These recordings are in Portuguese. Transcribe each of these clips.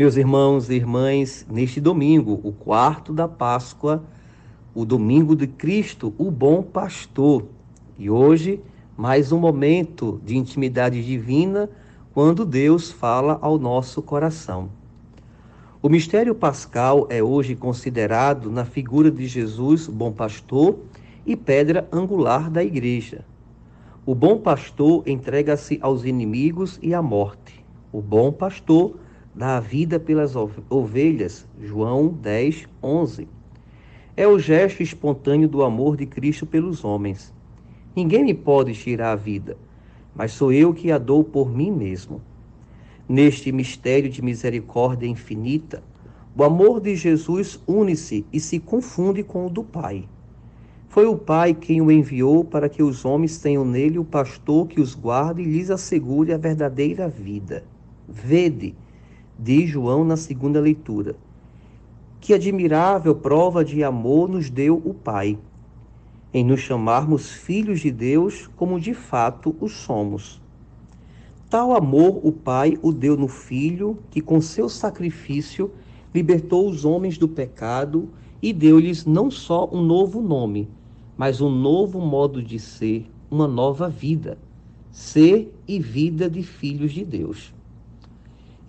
Meus irmãos e irmãs, neste domingo, o quarto da Páscoa, o domingo de Cristo, o bom pastor. E hoje, mais um momento de intimidade divina quando Deus fala ao nosso coração. O mistério pascal é hoje considerado na figura de Jesus, bom pastor e pedra angular da igreja. O bom pastor entrega-se aos inimigos e à morte. O bom pastor dá a vida pelas ovelhas. João 10, 11. É o gesto espontâneo do amor de Cristo pelos homens. Ninguém me pode tirar a vida, mas sou eu que a dou por mim mesmo. Neste mistério de misericórdia infinita, o amor de Jesus une-se e se confunde com o do Pai. Foi o Pai quem o enviou para que os homens tenham nele o pastor que os guarde e lhes assegure a verdadeira vida. Vede, diz João na segunda leitura. Que admirável prova de amor nos deu o Pai, em nos chamarmos filhos de Deus como de fato o somos. Tal amor o Pai o deu no Filho, que com seu sacrifício libertou os homens do pecado e deu-lhes não só um novo nome, mas um novo modo de ser, uma nova vida, ser e vida de filhos de Deus.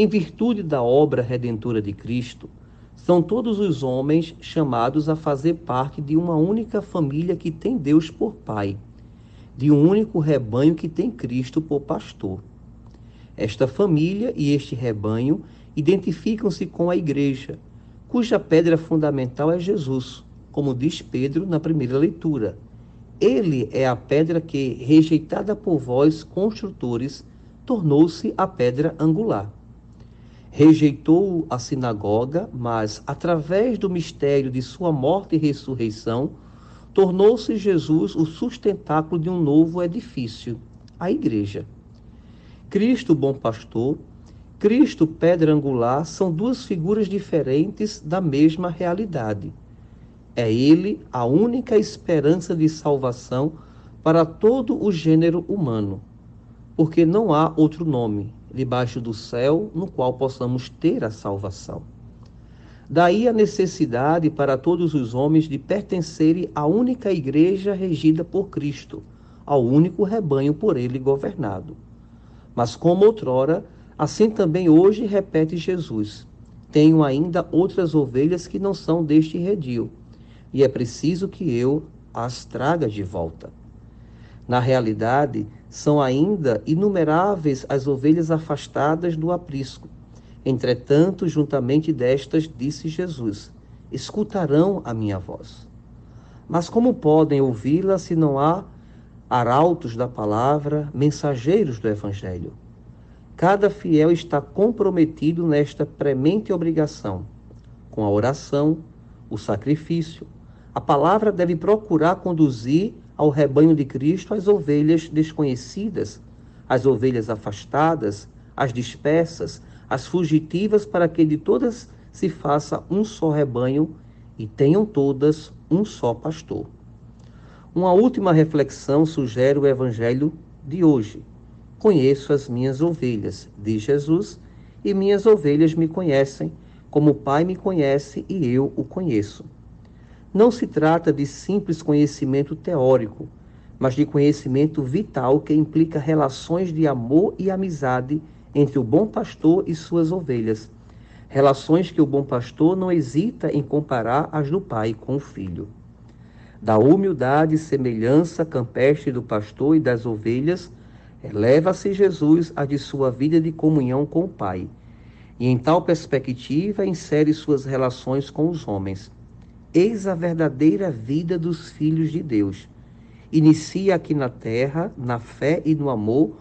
Em virtude da obra redentora de Cristo, são todos os homens chamados a fazer parte de uma única família que tem Deus por Pai, de um único rebanho que tem Cristo por pastor. Esta família e este rebanho identificam-se com a igreja, cuja pedra fundamental é Jesus, como diz Pedro na primeira leitura. Ele é a pedra que, rejeitada por vós, construtores, tornou-se a pedra angular rejeitou a sinagoga, mas através do mistério de sua morte e ressurreição, tornou-se Jesus o sustentáculo de um novo edifício, a igreja. Cristo, bom pastor, Cristo, pedra angular, são duas figuras diferentes da mesma realidade. É ele a única esperança de salvação para todo o gênero humano, porque não há outro nome debaixo do céu no qual possamos ter a salvação. Daí a necessidade para todos os homens de pertencerem à única igreja regida por Cristo, ao único rebanho por ele governado. Mas como outrora, assim também hoje repete Jesus: Tenho ainda outras ovelhas que não são deste redil, e é preciso que eu as traga de volta. Na realidade, são ainda inumeráveis as ovelhas afastadas do aprisco. Entretanto, juntamente destas, disse Jesus: escutarão a minha voz. Mas como podem ouvi-la se não há arautos da palavra, mensageiros do evangelho? Cada fiel está comprometido nesta premente obrigação. Com a oração, o sacrifício, a palavra deve procurar conduzir ao rebanho de Cristo as ovelhas desconhecidas, as ovelhas afastadas, as dispersas, as fugitivas, para que de todas se faça um só rebanho e tenham todas um só pastor. Uma última reflexão sugere o evangelho de hoje. Conheço as minhas ovelhas, diz Jesus, e minhas ovelhas me conhecem, como o Pai me conhece e eu o conheço. Não se trata de simples conhecimento teórico, mas de conhecimento vital que implica relações de amor e amizade entre o bom pastor e suas ovelhas. Relações que o bom pastor não hesita em comparar as do pai com o filho. Da humildade e semelhança campestre do pastor e das ovelhas, eleva-se Jesus a de sua vida de comunhão com o Pai. E em tal perspectiva insere suas relações com os homens. Eis a verdadeira vida dos filhos de Deus. Inicia aqui na terra, na fé e no amor,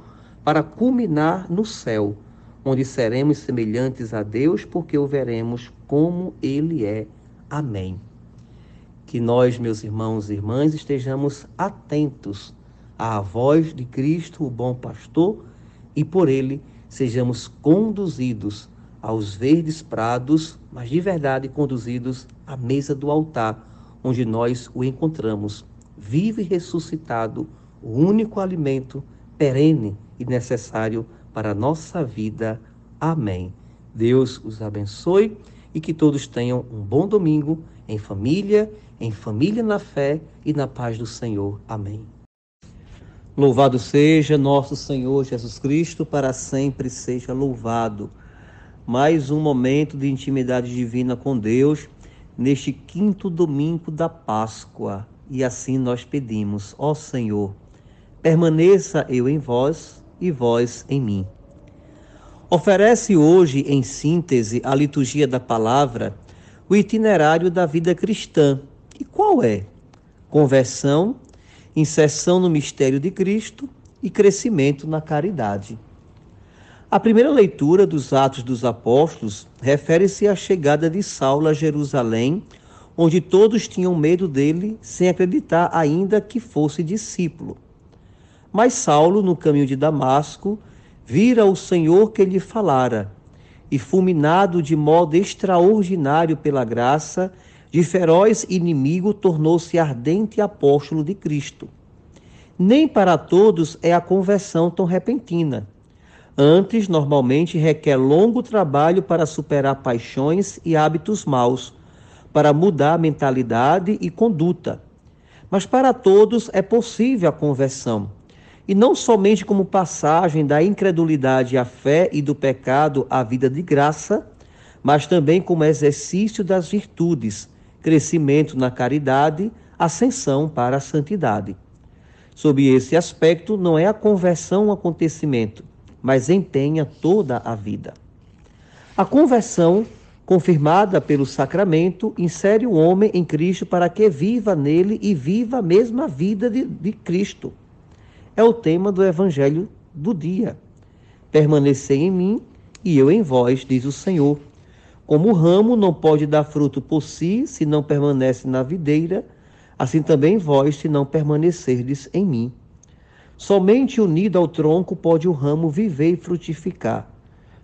para culminar no céu, onde seremos semelhantes a Deus, porque o veremos como Ele é. Amém. Que nós, meus irmãos e irmãs, estejamos atentos à voz de Cristo, o bom pastor, e por ele sejamos conduzidos aos verdes prados, mas de verdade conduzidos à mesa do altar, onde nós o encontramos, vivo e ressuscitado, o único alimento perene e necessário para a nossa vida. Amém. Deus os abençoe e que todos tenham um bom domingo em família, em família na fé e na paz do Senhor. Amém. Louvado seja nosso Senhor Jesus Cristo, para sempre seja louvado. Mais um momento de intimidade divina com Deus neste quinto domingo da Páscoa. E assim nós pedimos, ó Senhor, permaneça eu em vós e vós em mim. Oferece hoje, em síntese, a liturgia da palavra, o itinerário da vida cristã. E qual é? Conversão, inserção no mistério de Cristo e crescimento na caridade. A primeira leitura dos Atos dos Apóstolos refere-se à chegada de Saulo a Jerusalém, onde todos tinham medo dele, sem acreditar ainda que fosse discípulo. Mas Saulo, no caminho de Damasco, vira o Senhor que lhe falara, e fulminado de modo extraordinário pela graça, de feroz inimigo tornou-se ardente apóstolo de Cristo. Nem para todos é a conversão tão repentina Antes, normalmente requer longo trabalho para superar paixões e hábitos maus, para mudar mentalidade e conduta. Mas para todos é possível a conversão, e não somente como passagem da incredulidade à fé e do pecado à vida de graça, mas também como exercício das virtudes, crescimento na caridade, ascensão para a santidade. Sob esse aspecto, não é a conversão um acontecimento, mas empenha toda a vida. A conversão, confirmada pelo sacramento, insere o homem em Cristo para que viva nele e viva a mesma vida de, de Cristo. É o tema do Evangelho do dia. Permanecei em mim e eu em vós, diz o Senhor. Como o ramo não pode dar fruto por si se não permanece na videira, assim também vós se não permanecerdes em mim. Somente unido ao tronco pode o ramo viver e frutificar.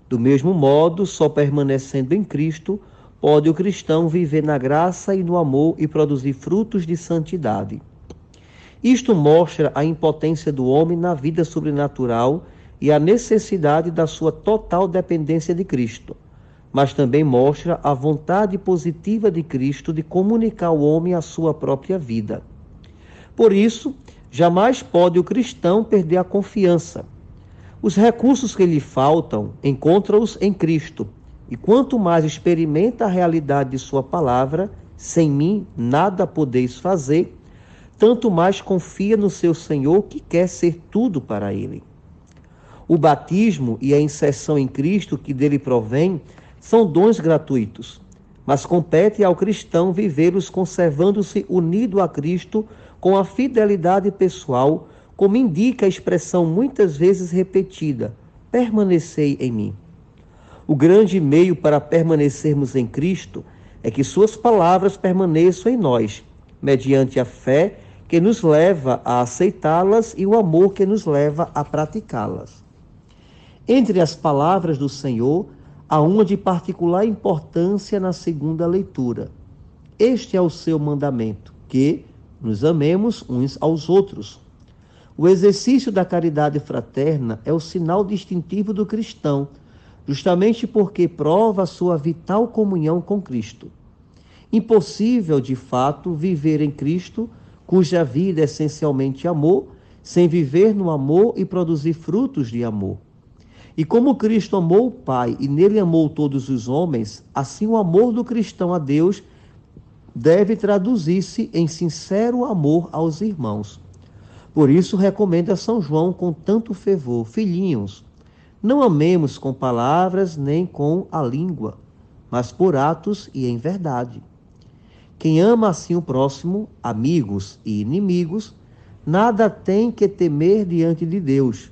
Do mesmo modo, só permanecendo em Cristo, pode o cristão viver na graça e no amor e produzir frutos de santidade. Isto mostra a impotência do homem na vida sobrenatural e a necessidade da sua total dependência de Cristo, mas também mostra a vontade positiva de Cristo de comunicar ao homem a sua própria vida. Por isso, Jamais pode o cristão perder a confiança. Os recursos que lhe faltam, encontra-os em Cristo. E quanto mais experimenta a realidade de Sua palavra, sem mim nada podeis fazer, tanto mais confia no seu Senhor que quer ser tudo para ele. O batismo e a inserção em Cristo que dele provém são dons gratuitos, mas compete ao cristão vivê-los conservando-se unido a Cristo com a fidelidade pessoal, como indica a expressão muitas vezes repetida: permanecei em mim. O grande meio para permanecermos em Cristo é que Suas palavras permaneçam em nós, mediante a fé que nos leva a aceitá-las e o amor que nos leva a praticá-las. Entre as palavras do Senhor, há uma de particular importância na segunda leitura. Este é o seu mandamento, que, nos amemos uns aos outros. O exercício da caridade fraterna é o sinal distintivo do cristão, justamente porque prova sua vital comunhão com Cristo. Impossível, de fato, viver em Cristo, cuja vida é essencialmente amor, sem viver no amor e produzir frutos de amor. E como Cristo amou o Pai e nele amou todos os homens, assim o amor do cristão a Deus deve traduzir-se em sincero amor aos irmãos. Por isso, recomenda São João com tanto fervor: Filhinhos, não amemos com palavras nem com a língua, mas por atos e em verdade. Quem ama assim o próximo, amigos e inimigos, nada tem que temer diante de Deus,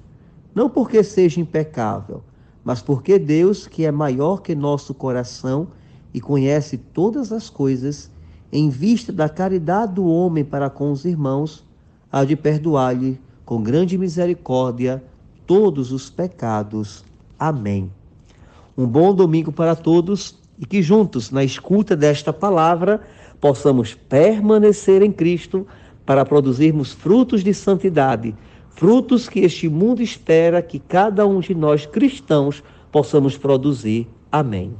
não porque seja impecável, mas porque Deus, que é maior que nosso coração e conhece todas as coisas, em vista da caridade do homem para com os irmãos, há de perdoar-lhe com grande misericórdia todos os pecados. Amém. Um bom domingo para todos e que juntos, na escuta desta palavra, possamos permanecer em Cristo para produzirmos frutos de santidade, frutos que este mundo espera que cada um de nós cristãos possamos produzir. Amém.